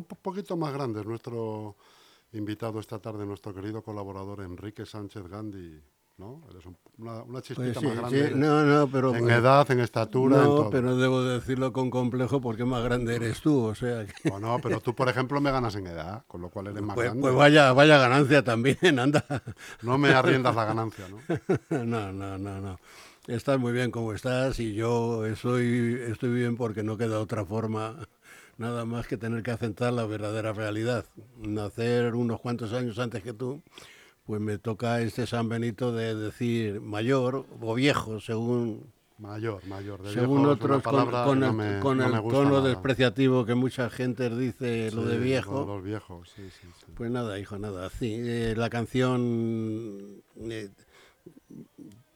Un poquito más grande es nuestro invitado esta tarde, nuestro querido colaborador Enrique Sánchez Gandhi. ¿no? Eres una, una, chispita pues más grande. No, no, pero, en edad, en estatura. No, pero debo decirlo con complejo porque más grande eres tú, o sea. Que... Bueno, pero tú, por ejemplo, me ganas en edad, con lo cual eres más pues, grande. Pues vaya, vaya ganancia también, anda. No me arriendas la ganancia, ¿no? no, no, no, no estás muy bien como estás y yo estoy, estoy bien porque no queda otra forma nada más que tener que aceptar la verdadera realidad. Nacer unos cuantos años antes que tú, pues me toca este San Benito de decir mayor o viejo, según... Mayor, mayor. según otros, con, el, tono despreciativo que mucha gente dice lo de viejo. Los viejos, sí, sí, Pues nada, hijo, nada. Sí, eh, la canción... Eh,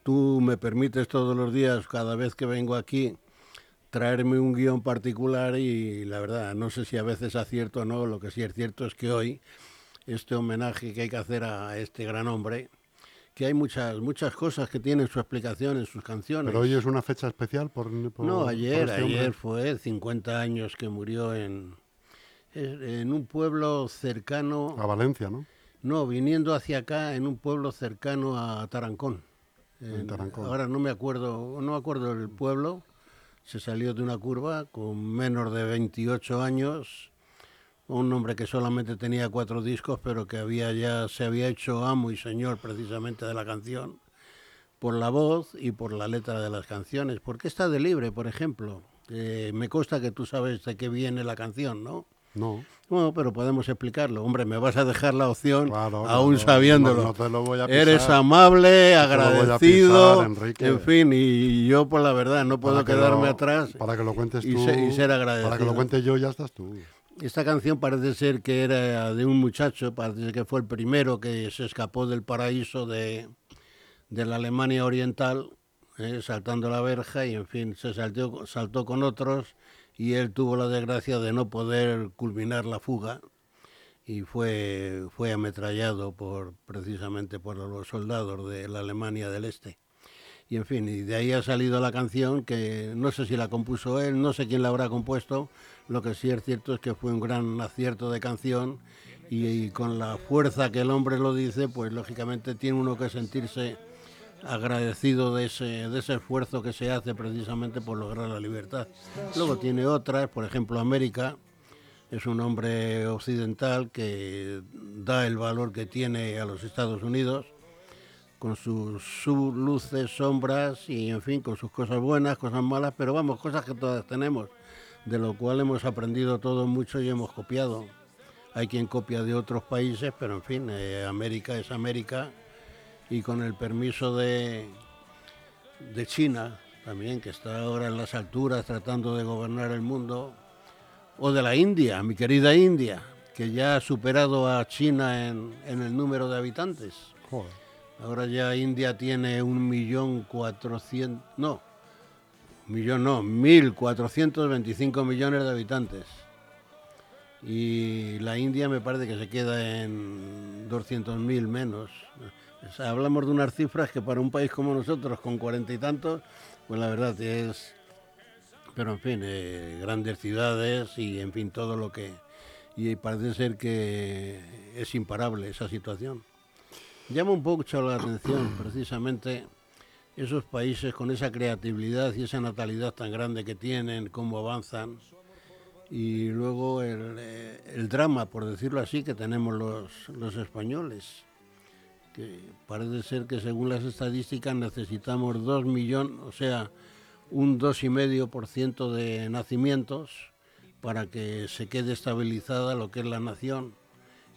tú me permites todos los días, cada vez que vengo aquí, traerme un guion particular y la verdad, no sé si a veces acierto o no, lo que sí es cierto es que hoy, este homenaje que hay que hacer a este gran hombre, que hay muchas muchas cosas que tienen su explicación en sus canciones. Pero hoy es una fecha especial por... no, ayer, este ayer fue 50 años que murió en, en un pueblo cercano... A Valencia, ¿no? No, viniendo hacia acá, en un pueblo cercano a Tarancón ahora no me acuerdo, no me acuerdo del pueblo. Se salió de una curva con menos de 28 años, un hombre que solamente tenía cuatro discos, pero que había ya se había hecho amo y señor precisamente de la canción por la voz y por la letra de las canciones. Porque está de libre, por ejemplo. Eh, me consta que tú sabes de qué viene la canción, ¿no? No. Bueno, pero podemos explicarlo. Hombre, me vas a dejar la opción aún sabiéndolo. Eres amable, agradecido, en fin, y yo por la verdad no puedo quedarme atrás. Para que lo cuentes y, y ser agradecido. Para que lo cuentes yo ya estás tú. Esta canción parece ser que era de un muchacho, parece que fue el primero que se escapó del paraíso de, de la Alemania Oriental, eh, saltando la verja y en fin, se saltó, saltó con otros y él tuvo la desgracia de no poder culminar la fuga y fue, fue ametrallado por, precisamente por los soldados de la Alemania del Este. Y en fin, y de ahí ha salido la canción que no sé si la compuso él, no sé quién la habrá compuesto, lo que sí es cierto es que fue un gran acierto de canción y, y con la fuerza que el hombre lo dice, pues lógicamente tiene uno que sentirse agradecido de ese, de ese esfuerzo que se hace precisamente por lograr la libertad. Luego tiene otras, por ejemplo América, es un hombre occidental que da el valor que tiene a los Estados Unidos, con sus, luces, sombras y en fin, con sus cosas buenas, cosas malas, pero vamos, cosas que todas tenemos, de lo cual hemos aprendido todo mucho y hemos copiado. Hay quien copia de otros países, pero en fin, eh, América es América y con el permiso de, de China también, que está ahora en las alturas tratando de gobernar el mundo, o de la India, mi querida India, que ya ha superado a China en, el número de habitantes. Ahora ya India tiene un millón cuatrocientos, no, millón no, mil cuatrocientos veinticinco millones de habitantes. Y la India me parece que se queda en doscientos hablamos de unas cifras que para un país como nosotros, con cuarenta y tantos, pues la verdad es pero en fin, eh, grandes ciudades y en fin, todo lo que... Y parece ser que es imparable esa situación. Llama un poco la atención precisamente esos países con esa creatividad y esa natalidad tan grande que tienen, cómo avanzan, y luego el, eh, el drama, por decirlo así, que tenemos los, los españoles, que parece ser que según las estadísticas necesitamos dos millones, o sea, un 2,5% de nacimientos para que se quede estabilizada lo que es la nación.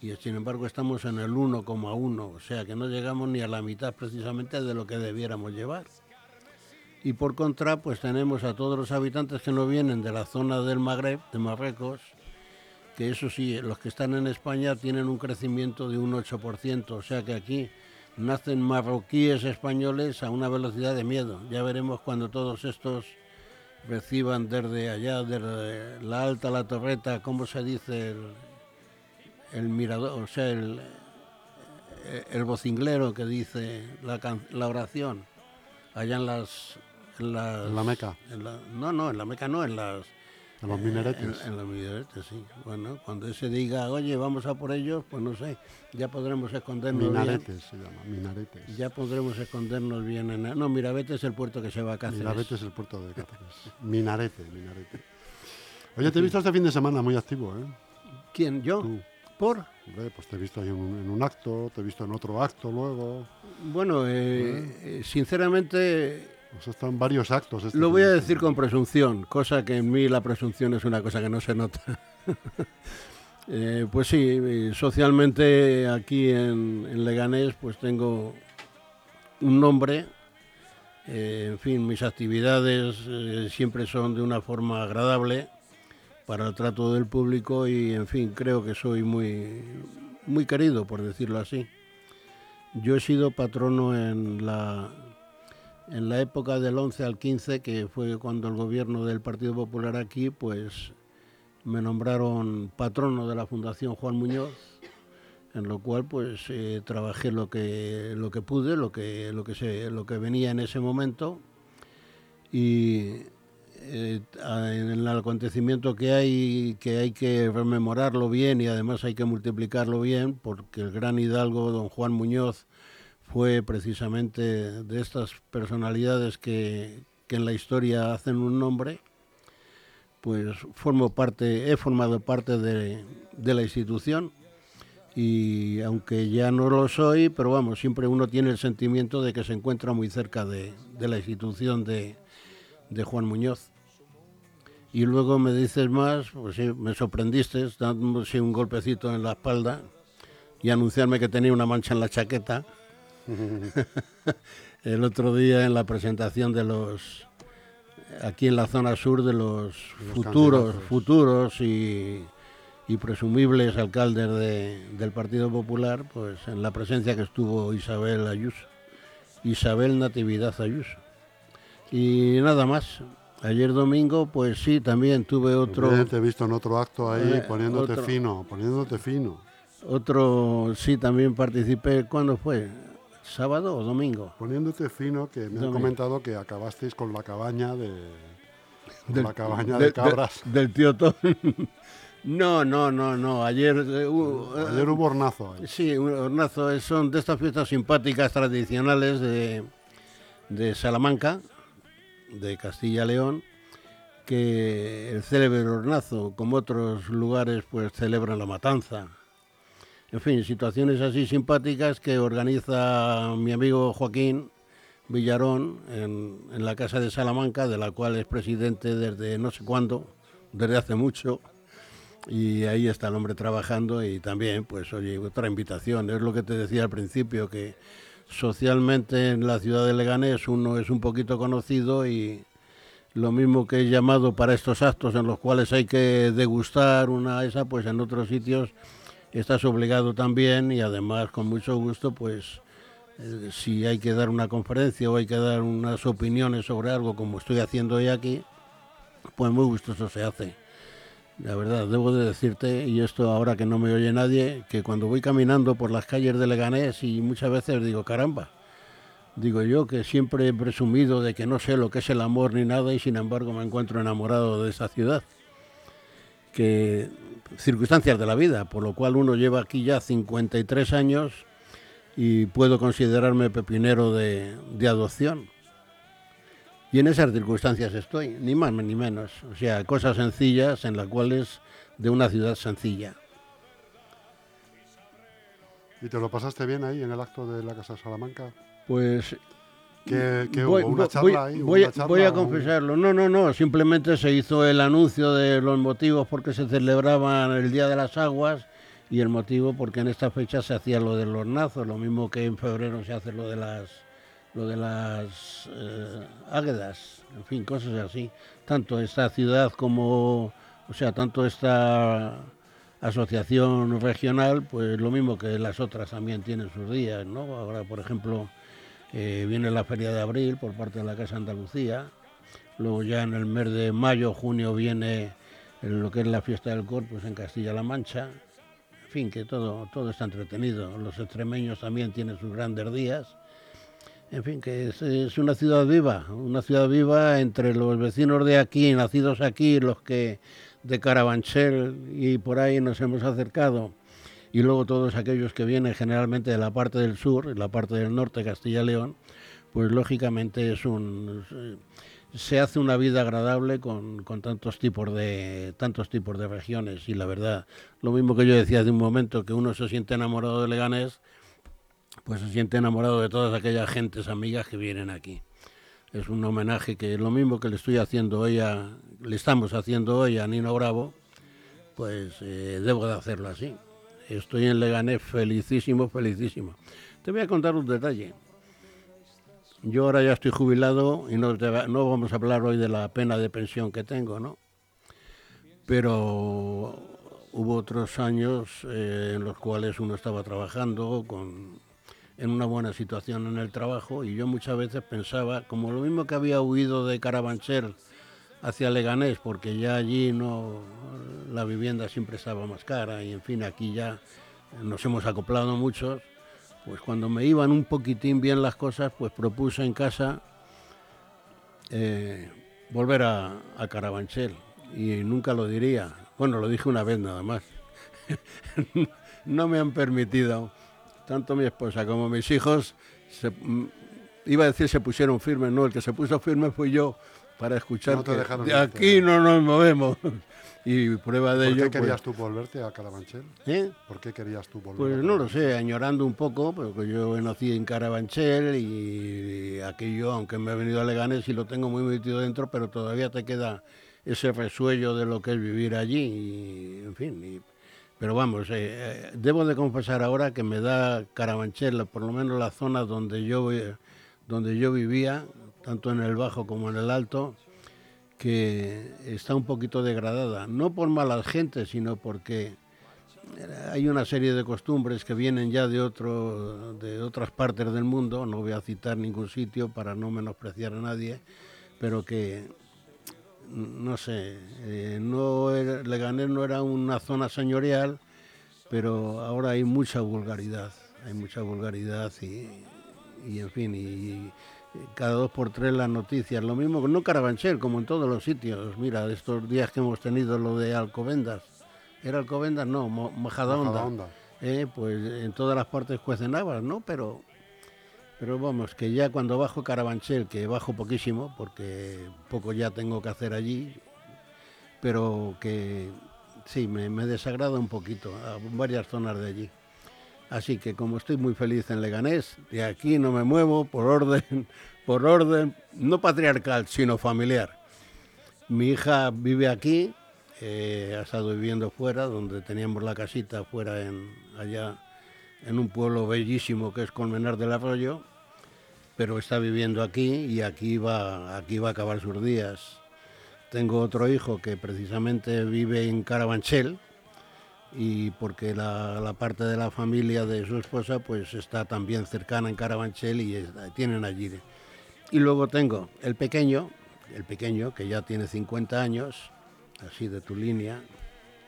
Y sin embargo estamos en el 1,1, o sea que no llegamos ni a la mitad precisamente de lo que debiéramos llevar. Y por contra, pues tenemos a todos los habitantes que no vienen de la zona del Magreb, de Marruecos, que eso sí, los que están en España tienen un crecimiento de un 8%, o sea que aquí nacen marroquíes españoles a una velocidad de miedo. Ya veremos cuando todos estos reciban desde allá, desde la alta, la torreta, ¿cómo se dice? El, mirador, o sea, el, el vocinglero que dice la, la oración, allá en las... En, la Meca. no, no, en la Meca no, en las en los minaretes. En, los minaretes, sí. Bueno, cuando se diga, oye, vamos a por ellos, pues no sé, ya podremos escondernos Minaretes se llama, minaretes. Ya podremos escondernos bien en... No, Mirabete es el puerto que se va a Cáceres. Mirabete es el puerto de Cáceres. minarete, minarete. Oye, te he visto este fin de semana muy activo, ¿eh? ¿Quién? ¿Yo? ¿Por? Hombre, pues te he visto ahí en un, acto, te he visto en otro acto luego. Bueno, eh, ¿Eh? Eh, sinceramente están varios actos. Este Lo voy a decir con presunción, cosa que en mí la presunción es una cosa que no se nota. Eh, pues sí, socialmente aquí en, Leganés pues tengo un nombre, eh, en fin, mis actividades eh, siempre son de una forma agradable para el trato del público y en fin, creo que soy muy, muy querido, por decirlo así. Yo he sido patrono en la en la época del 11 al 15, que fue cuando el gobierno del Partido Popular aquí, pues me nombraron patrono de la Fundación Juan Muñoz, en lo cual pues eh, trabajé lo que lo que pude, lo que lo que se, lo que venía en ese momento. Y eh, en el acontecimiento que hay que hay que rememorarlo bien y además hay que multiplicarlo bien porque el gran hidalgo don Juan Muñoz fue precisamente de estas personalidades que, en la historia hacen un nombre, pues formo parte, he formado parte de, la institución y aunque ya no lo soy, pero vamos, siempre uno tiene el sentimiento de que se encuentra muy cerca de, la institución de, Juan Muñoz. Y luego me dices más, pues sí, me sorprendiste dándome un golpecito en la espalda y anunciarme que tenía una mancha en la chaqueta. el otro día en la presentación de los aquí en la zona sur de los, futuros futuros y, presumibles alcaldes del Partido Popular, pues en la presencia que estuvo Isabel Ayuso, Isabel Natividad Ayuso. Y nada más. Ayer domingo, pues sí, también tuve otro. te he visto en otro acto ahí eh, poniéndote fino, poniéndote fino. Otro, sí, también participé. ¿Cuándo fue? ¿Sábado o domingo? Poniéndote fino, que me han comentado que acabasteis con la cabaña de. la cabaña de, cabras. del tío Tom. No, no, no, no. Ayer, eh, Ayer hubo hornazo. Sí, un hornazo. Son de estas fiestas simpáticas tradicionales de, de Salamanca, de Castilla-León, que el célebre hornazo, como otros lugares, pues celebran la matanza en fin, situaciones así simpáticas que organiza mi amigo Joaquín Villarón en, la Casa de Salamanca, de la cual es presidente desde no sé cuándo, desde hace mucho. Y ahí está el hombre trabajando y también, pues, oye, otra invitación. Es lo que te decía al principio, que socialmente en la ciudad de Leganés uno es un poquito conocido y lo mismo que he llamado para estos actos en los cuales hay que degustar una esa, pues en otros sitios estás obligado también y además con mucho gusto pues eh, si hay que dar una conferencia o hay que dar unas opiniones sobre algo como estoy haciendo hoy aquí, pues muy gustoso se hace. La verdad, debo de decirte, y esto ahora que no me oye nadie, que cuando voy caminando por las calles de Leganés y muchas veces digo, caramba, digo yo que siempre he presumido de que no sé lo que es el amor ni nada y sin embargo me encuentro enamorado de esta ciudad. Que circunstancias de la vida, por lo cual uno lleva aquí ya 53 años y puedo considerarme pepinero de, de adopción. Y en esas circunstancias estoy, ni más ni menos. O sea, cosas sencillas en las cuales de una ciudad sencilla. ¿Y te lo pasaste bien ahí en el acto de la Casa Salamanca? Pues ¿Qué, qué voy, hubo? ¿Una voy- charla ahí? voy- ¿Una charla voy a confesarlo. No, no, no. Simplemente se hizo el anuncio de los motivos por qué se celebraban el Día de las Aguas y el motivo porque en esta fecha se hacía lo de los nazos, lo mismo que en febrero se hace lo de las lo de las eh, águedas, en fin, cosas así. Tanto esta ciudad como, o sea, tanto esta asociación regional, pues lo mismo que las otras también tienen sus días, ¿no? Ahora, por ejemplo, viene la Feria de Abril por parte de la Casa Andalucía. Luego ya en el mes de mayo, junio viene lo que es la fiesta del Corpus en Castilla-La Mancha. En fin, que todo, todo está entretenido. Los extremeños también tienen sus grandes días. En fin, que es, es una ciudad viva, una ciudad viva entre los vecinos de aquí, nacidos aquí, los que de Carabanchel y por ahí nos hemos acercado y luego todos aquellos que vienen generalmente de la parte del sur, la parte del norte, Castilla y León, pues lógicamente es un se hace una vida agradable con, con tantos tipos de tantos tipos de regiones y la verdad, lo mismo que yo decía de un momento que uno se siente enamorado de Leganés, pues se siente enamorado de todas aquellas gentes amigas que vienen aquí. Es un homenaje que lo mismo que le estoy haciendo hoy a, le estamos haciendo hoy a Nino Bravo, pues eh, debo de hacerlo así. Estoy en Leganés felicísimo, felicísimo. Te voy a contar un detalle. Yo ahora ya estoy jubilado y no, te va- no vamos a hablar hoy de la pena de pensión que tengo, ¿no? Pero hubo otros años eh, en los cuales uno estaba trabajando con, en una buena situación en el trabajo y yo muchas veces pensaba, como lo mismo que había huido de Carabanchel hacia Leganés, porque ya allí no la vivienda siempre estaba más cara y en fin, aquí ya nos hemos acoplado muchos, pues cuando me iban un poquitín bien las cosas, pues propuse en casa eh, volver a, a Carabanchel y nunca lo diría. Bueno, lo dije una vez nada más. no me han permitido, tanto mi esposa como mis hijos, se- mm, iba a decir se pusieron firmes, no, el que se puso firme fui yo para escuchar No te que dejaron de irte. aquí no nos movemos. y prueba de ¿Por ello... qué pues- querías tú volverte a Carabanchel? ¿eh? ¿Por qué querías tú volver? Pues no lo sé, añorando un poco, porque yo nací en Carabanchel y aquello, aunque me he venido a Leganés y lo tengo muy metido dentro, pero todavía te queda ese resuello de lo que es vivir allí, y, en fin. y- pero vamos, eh, eh, debo de confesar ahora que me da Carabanchel, por lo menos la zona donde yo, eh, donde yo vivía, tanto en el bajo como en el alto, que está un poquito degradada, no por malas gentes, sino porque hay una serie de costumbres que vienen ya de otro de otras partes del mundo. No voy a citar ningún sitio para no menospreciar a nadie pero que no sé eh, no era- Leganés no era una zona señorial pero ahora hay mucha vulgaridad hay mucha vulgaridad y, y en fin y, cada dos por tres las noticias lo mismo que no Carabanchel como en todos los sitios mira estos días que hemos tenido lo de Alcobendas era Alcobendas no Majadahonda. eh, pues en todas las partes cuecen habas, ¿no? Pero, pero vamos, que ya cuando bajo Carabanchel, que bajo poquísimo, porque poco ya tengo que hacer allí, pero que sí, me, me desagrada un poquito a varias zonas de allí. Así que como estoy muy feliz en Leganés, de aquí no me muevo por orden, por orden, no patriarcal, sino familiar. Mi hija vive aquí, eh, ha estado viviendo fuera, donde teníamos la casita fuera en allá en un pueblo bellísimo que es Colmenar del Arroyo, pero está viviendo aquí y aquí va, aquí va a acabar sus días. Tengo otro hijo que precisamente vive en Carabanchel y porque la, la parte de la familia de su esposa pues está también cercana en Carabanchel y tienen allí. Y luego tengo el pequeño, el pequeño que ya tiene 50 años, así de tu línea,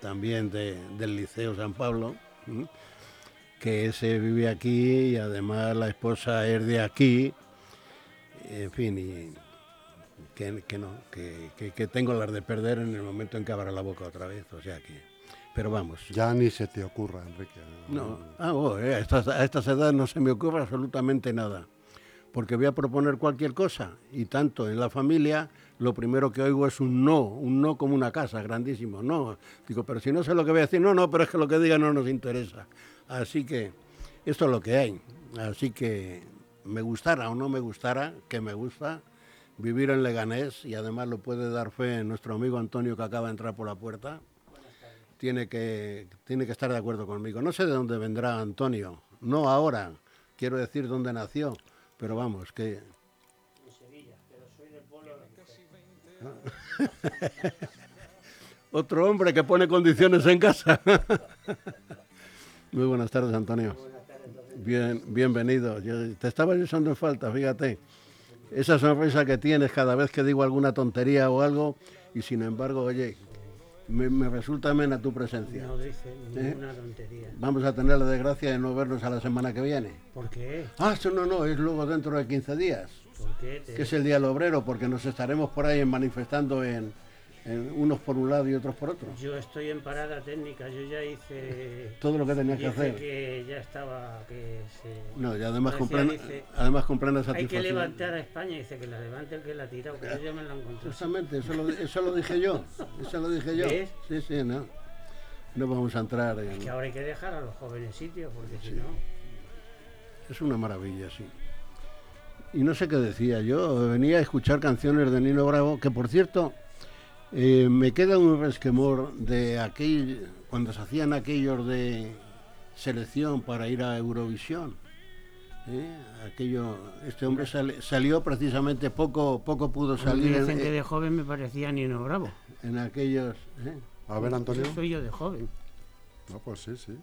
también de- del Liceo San Pablo, que ese vive aquí y además la esposa es de aquí en fin, y que, no, que, tengo las de perder en el momento en que abra la boca otra vez, o sea que... Pero vamos. Ya ni se te ocurra, Enrique. No, ah, oh, eh, a, estas, a estas edades no se me ocurre absolutamente nada porque voy a proponer cualquier cosa y tanto en la familia lo primero que oigo es un no, un no como una casa, grandísimo, no. Digo, pero si no sé lo que voy a decir, no, no, pero es que lo que diga no nos interesa. Así que esto es lo que hay. Así que me gustara o no me gustara, que me gusta vivir en Leganés y además lo puede dar fe nuestro amigo Antonio que acaba de entrar por la puerta. Tiene que, tiene que estar de acuerdo conmigo. No sé de dónde vendrá Antonio, no ahora, quiero decir dónde nació pero vamos, que... En Sevilla, pero soy del pueblo de Otro hombre que pone condiciones en casa. Muy buenas tardes, Antonio. Bien, bienvenido. te estaba echando en falta, fíjate. Esa sonrisa que tienes cada vez que digo alguna tontería o algo, y sin embargo, oye, me, resulta amena tu presencia. No dice ¿Eh? ninguna tontería. Vamos a tener la desgracia de no vernos a la semana que viene. ¿Por qué? Ah, eso no, no, es luego dentro de 15 días. ¿Por qué? Que es el Día del Obrero, porque nos estaremos por ahí manifestando en, unos por un lado y otros por otro. Yo estoy en parada técnica, yo ya hice... Todo lo que tenía que hacer. que ya estaba... Que se, no, y además compré, además compré Hay que levantar a España, dice que la levante el que la ha tirado, que yo ya me la encontré. Justamente, eso lo, eso lo dije yo, eso lo dije yo. Sí, sí, no. No vamos a entrar en... Es que ahora hay que dejar a los jóvenes sitios, porque si no... Es una maravilla, sí. Y no sé qué decía, yo venía a escuchar canciones de Nino Bravo, que por cierto eh, me queda un resquemor de aquel, cuando se hacían aquellos de selección para ir a Eurovisión. ¿eh? Aquello, este hombre salió precisamente poco, poco pudo salir. Dicen que de joven me parecía Nino Bravo. En aquellos. ¿eh? A ver, Antonio. soy yo de joven. No, pues sí, sí.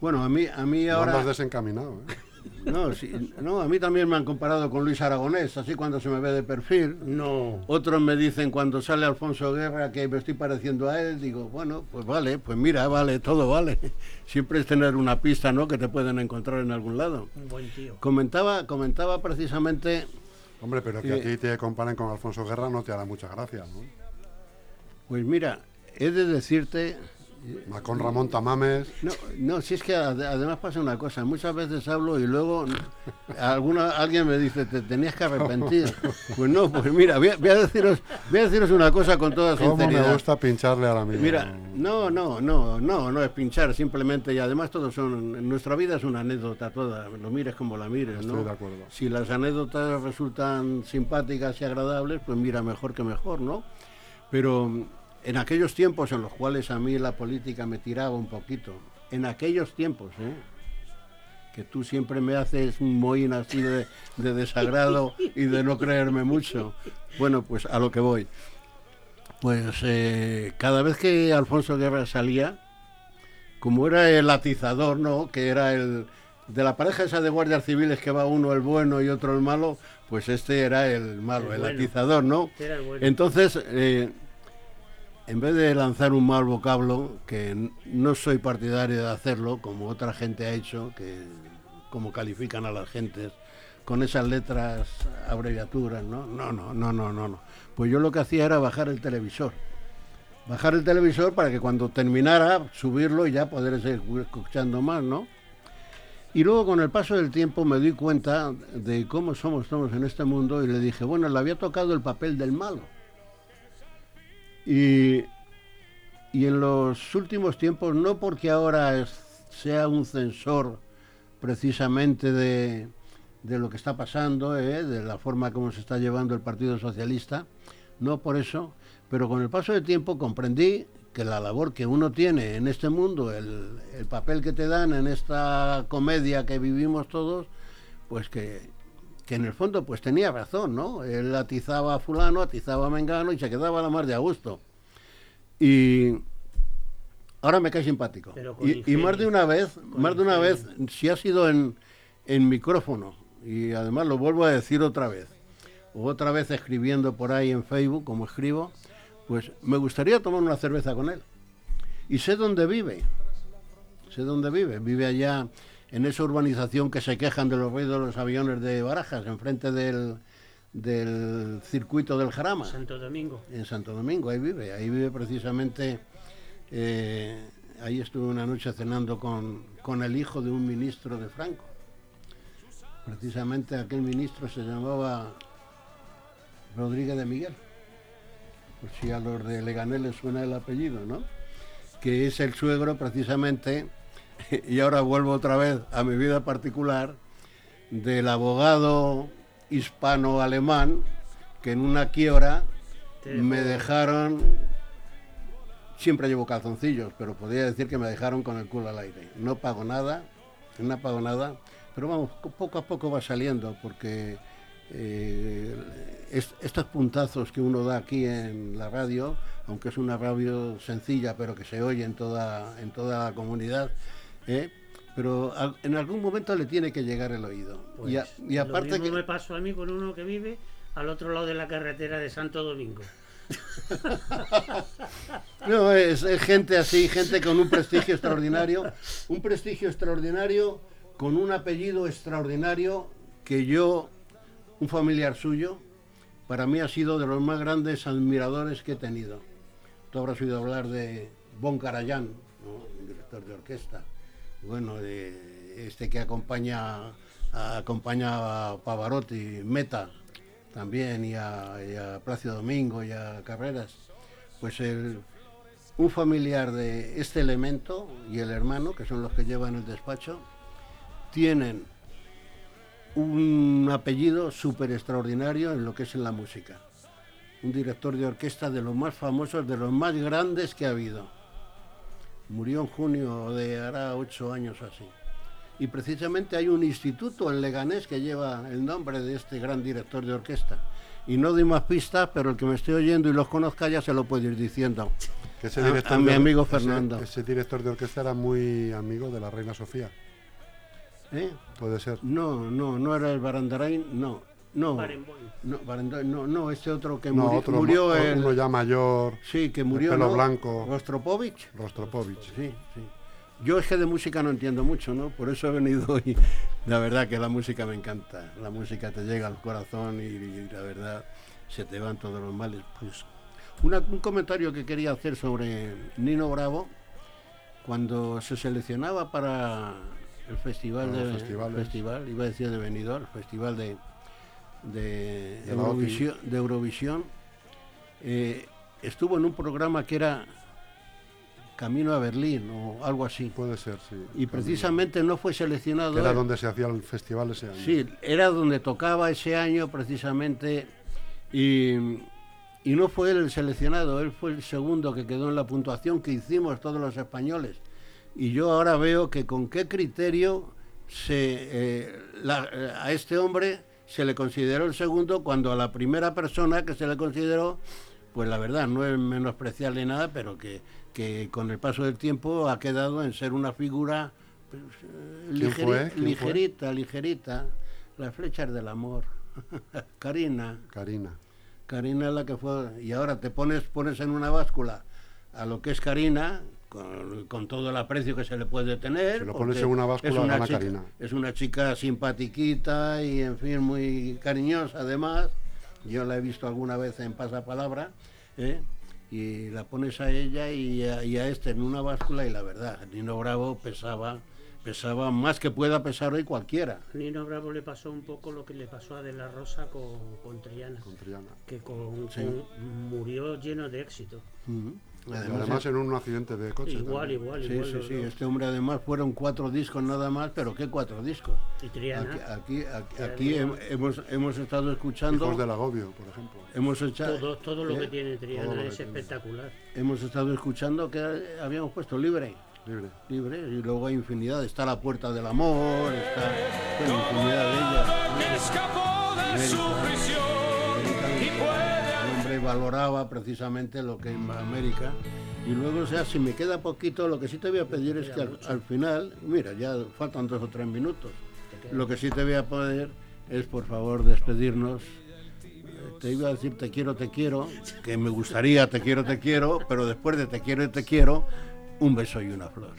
Bueno, a mí, a mí ahora. No desencaminado, ¿eh? No, sí, no, a mí también me han comparado con Luis Aragonés, así cuando se me ve de perfil. No. Otros me dicen cuando sale Alfonso Guerra que me estoy pareciendo a él, digo, bueno, pues vale, pues mira, vale, todo vale. Siempre es tener una pista, ¿no? Que te pueden encontrar en algún lado. Un buen tío. Comentaba, comentaba precisamente. Hombre, pero que a ti te comparen con Alfonso Guerra no te hará mucha gracia, ¿no? Pues mira, he de decirte con Ramón Tamames. No, no, si es que además pasa una cosa, muchas veces hablo y luego alguna, alguien me dice, te tenías que arrepentir. Pues no, pues mira, voy a, deciros, voy a deciros una cosa con toda sinceridad. ¿Cómo me gusta pincharle a la amigo? Mira, no, no, no, no, no es pinchar, simplemente, y además todos son, nuestra vida es una anécdota toda, lo mires como la mires, Estoy de acuerdo. Si las anécdotas resultan simpáticas y agradables, pues mira, mejor que mejor, ¿no? Pero en aquellos tiempos en los cuales a mí la política me tiraba un poquito, en aquellos tiempos, ¿eh? que tú siempre me haces un mohín así de, desagrado y de no creerme mucho. Bueno, pues a lo que voy. Pues eh, cada vez que Alfonso Guerra salía, como era el atizador, ¿no? Que era el de la pareja esa de guardias civiles que va uno el bueno y otro el malo, pues este era el malo, el, atizador, ¿no? Entonces, eh, en vez de lanzar un mal vocablo, que no soy partidario de hacerlo, como otra gente ha hecho, que como califican a las gentes, con esas letras abreviaturas, ¿no? No, no, no, no, no, no. Pues yo lo que hacía era bajar el televisor. Bajar el televisor para que cuando terminara, subirlo y ya poder seguir escuchando más, ¿no? Y luego con el paso del tiempo me di cuenta de cómo somos todos en este mundo y le dije, bueno, le había tocado el papel del malo y, en los últimos tiempos, no porque ahora sea un censor precisamente de, lo que está pasando, ¿eh? de la forma como se está llevando el Partido Socialista, no por eso, pero con el paso del tiempo comprendí que la labor que uno tiene en este mundo, el, el, papel que te dan en esta comedia que vivimos todos, pues que, que en el fondo pues tenía razón, ¿no? Él atizaba a fulano, atizaba a Mengano y se quedaba a la mar de a gusto. Y ahora me cae simpático. Y, más de una vez, más de una vez, si ha sido en, en micrófono, y además lo vuelvo a decir otra vez, o otra vez escribiendo por ahí en Facebook, como escribo, pues me gustaría tomar una cerveza con él. Y sé dónde vive, sé dónde vive, vive allá en esa urbanización que se quejan de los ruidos de los aviones de Barajas, enfrente del, del circuito del Jarama. Santo Domingo. En Santo Domingo, ahí vive. Ahí vive precisamente. eh, ahí estuve una noche cenando con, con el hijo de un ministro de Franco. Precisamente aquel ministro se llamaba Rodríguez de Miguel. Por si a los de Leganés les suena el apellido, ¿no? Que es el suegro precisamente, y ahora vuelvo otra vez a mi vida particular, del abogado hispano-alemán que en una quiebra me dejaron, siempre llevo calzoncillos, pero podría decir que me dejaron con el culo al aire. No pago nada, no pago nada, pero vamos, co- poco a poco va saliendo, porque eh, es- estos puntazos que uno da aquí en la radio, aunque es una radio sencilla, pero que se oye en toda, en toda la comunidad, ¿eh? pero al- en algún momento le tiene que llegar el oído. y, a- Pues, y aparte lo mismo que... me pasó a mí con uno que vive al otro lado de la carretera de Santo Domingo. No, es, es gente así, gente con un prestigio extraordinario, un prestigio extraordinario, con un apellido extraordinario que yo, un familiar suyo, para mí ha sido de los más grandes admiradores que he tenido. Tú habrás oído hablar de Bon Karajan, ¿no? director de orquesta, bueno, este que acompaña, acompaña a Pavarotti, Meta también, y a, y a Plácido Domingo y a Carreras. Pues un familiar de este elemento y el hermano, que son los que llevan el despacho, tienen un apellido súper extraordinario en lo que es en la música. Un director de orquesta de los más famosos, de los más grandes que ha habido. Murió en junio de hará ocho años así. Y precisamente hay un instituto en Leganés que lleva el nombre de este gran director de orquesta. Y no doy más pistas, pero el que me esté oyendo y los conozca ya se lo puede ir diciendo. Que ese A- director a mi de- amigo ese- Fernando. Ese, director de orquesta era muy amigo de la reina Sofía. ¿Eh? Puede ser. No, no, no era el Barandarain, no. No, no, no, no, este otro que No, muri- otro, murió, el, uno ya mayor, sí, que murió, pelo ¿no? blanco. Rostropovich. Rostropovich. Sí, sí. Yo es que de música no entiendo mucho, ¿no? Por eso he venido hoy. La verdad que la música me encanta. La música te llega al corazón y, y la verdad se te van todos los males. Pues una- un comentario que quería hacer sobre Nino Bravo cuando se seleccionaba para el festival de festival, iba a decir de Benidorm, festival de de, Eurovisión, de Eurovisión, eh, estuvo en un programa que era Camino a Berlín o algo así. Puede ser, sí. Y precisamente no fue seleccionado. Era él. donde se hacía el festival ese año. Sí, era donde tocaba ese año precisamente y, y no fue él el seleccionado, él fue el segundo que quedó en la puntuación que hicimos todos los españoles. Y yo ahora veo que con qué criterio se, eh, la- eh, a este hombre se le consideró el segundo cuando a la primera persona que se le consideró, pues la verdad, no es menospreciarle nada, pero que, que con el paso del tiempo ha quedado en ser una figura pues, eh, ¿Quién ligeri- fue? Ligerita, ligerita, las flechas del amor. Karina, Karina. Karina es la que fue. Y ahora te pones, pones en una báscula a lo que es Karina, con, con todo el aprecio que se le puede tener. Si lo pones en una báscula, es una gana chica- Karina. Es una chica simpatiquita y, en fin, muy cariñosa además. Yo la he visto alguna vez en Pasapalabra. ¿eh? Y la pones a ella y a, y a este en una báscula y la verdad, Nino Bravo pesaba, pesaba más que pueda pesar hoy cualquiera. Nino Bravo le pasó un poco lo que le pasó a De la Rosa con, con Triana, Con Triana. que con, Sí. con- murió lleno de éxito. Además en un accidente de coche. Igual, también. igual, Sí, igual. sí, sí. Este hombre además fueron cuatro discos nada más, pero ¿qué cuatro discos? Y Triana, Aquí, aquí, hemos, hemos estado escuchando, Hijos del agobio, por ejemplo. hemos, echa- todo, todo lo ¿eh? que tiene Triana es tiene. espectacular. hemos estado escuchando que habíamos puesto libre, Libre. libre, y luego hay infinidad. Está la puerta del amor, está bueno, infinidad de ellas. escapó de su prisión puede el hombre valoraba precisamente lo que en América. Y luego, o sea, si me queda poquito, lo que sí te voy a pedir es que al, al final, mira, ya faltan dos o tres minutos. Lo que sí te voy a pedir es, por favor, despedirnos. Eh, Te iba a decir te quiero, te quiero, que me gustaría te quiero, te quiero, pero después de te quiero y te quiero, un beso y una flor.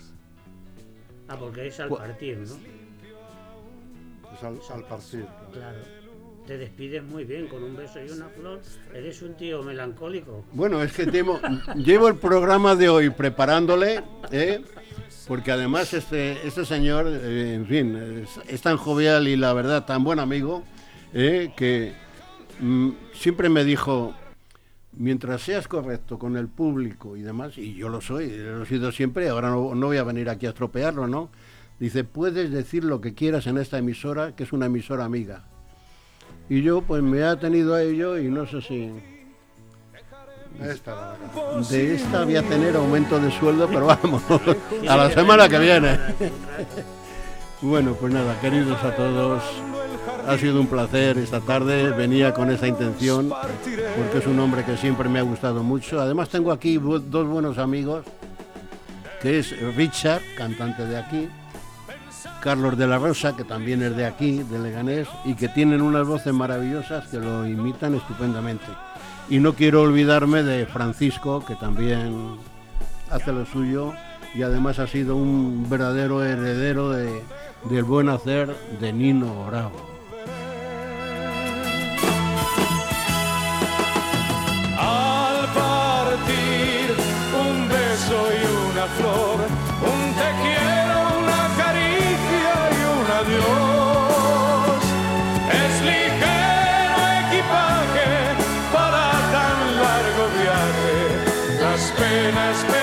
Ah, porque es al partir, ¿no? Es al, al partir. Claro. Te despides muy bien con un beso y una flor. Eres un tío melancólico. Bueno, es que llevo el programa de hoy preparándole, ¿eh? porque además este, este señor, eh, en fin, es, tan jovial y la verdad tan buen amigo, ¿eh? que mm, siempre me dijo, mientras seas correcto con el público y demás, y yo lo soy, lo he sido siempre, ahora no, no voy a venir aquí a estropearlo, ¿no? Dice, puedes decir lo que quieras en esta emisora, que es una emisora amiga. Y yo pues me ha tenido a ello y no sé si... de esta voy a tener aumento de sueldo, pero vamos, a la semana que viene. bueno, pues nada, queridos a todos, ha sido un placer esta tarde, venía con esa intención, porque es un hombre que siempre me ha gustado mucho. Además tengo aquí dos buenos amigos, que es Richard, cantante de aquí, Carlos de la Rosa, que también es de aquí, de Leganés, y que tienen unas voces maravillosas que lo imitan estupendamente. Y no quiero olvidarme de Francisco, que también hace lo suyo y además ha sido un verdadero heredero del buen hacer de Nino Bravo. Al partir un beso y una flor, es ligero equipaje para tan largo viaje. Las penas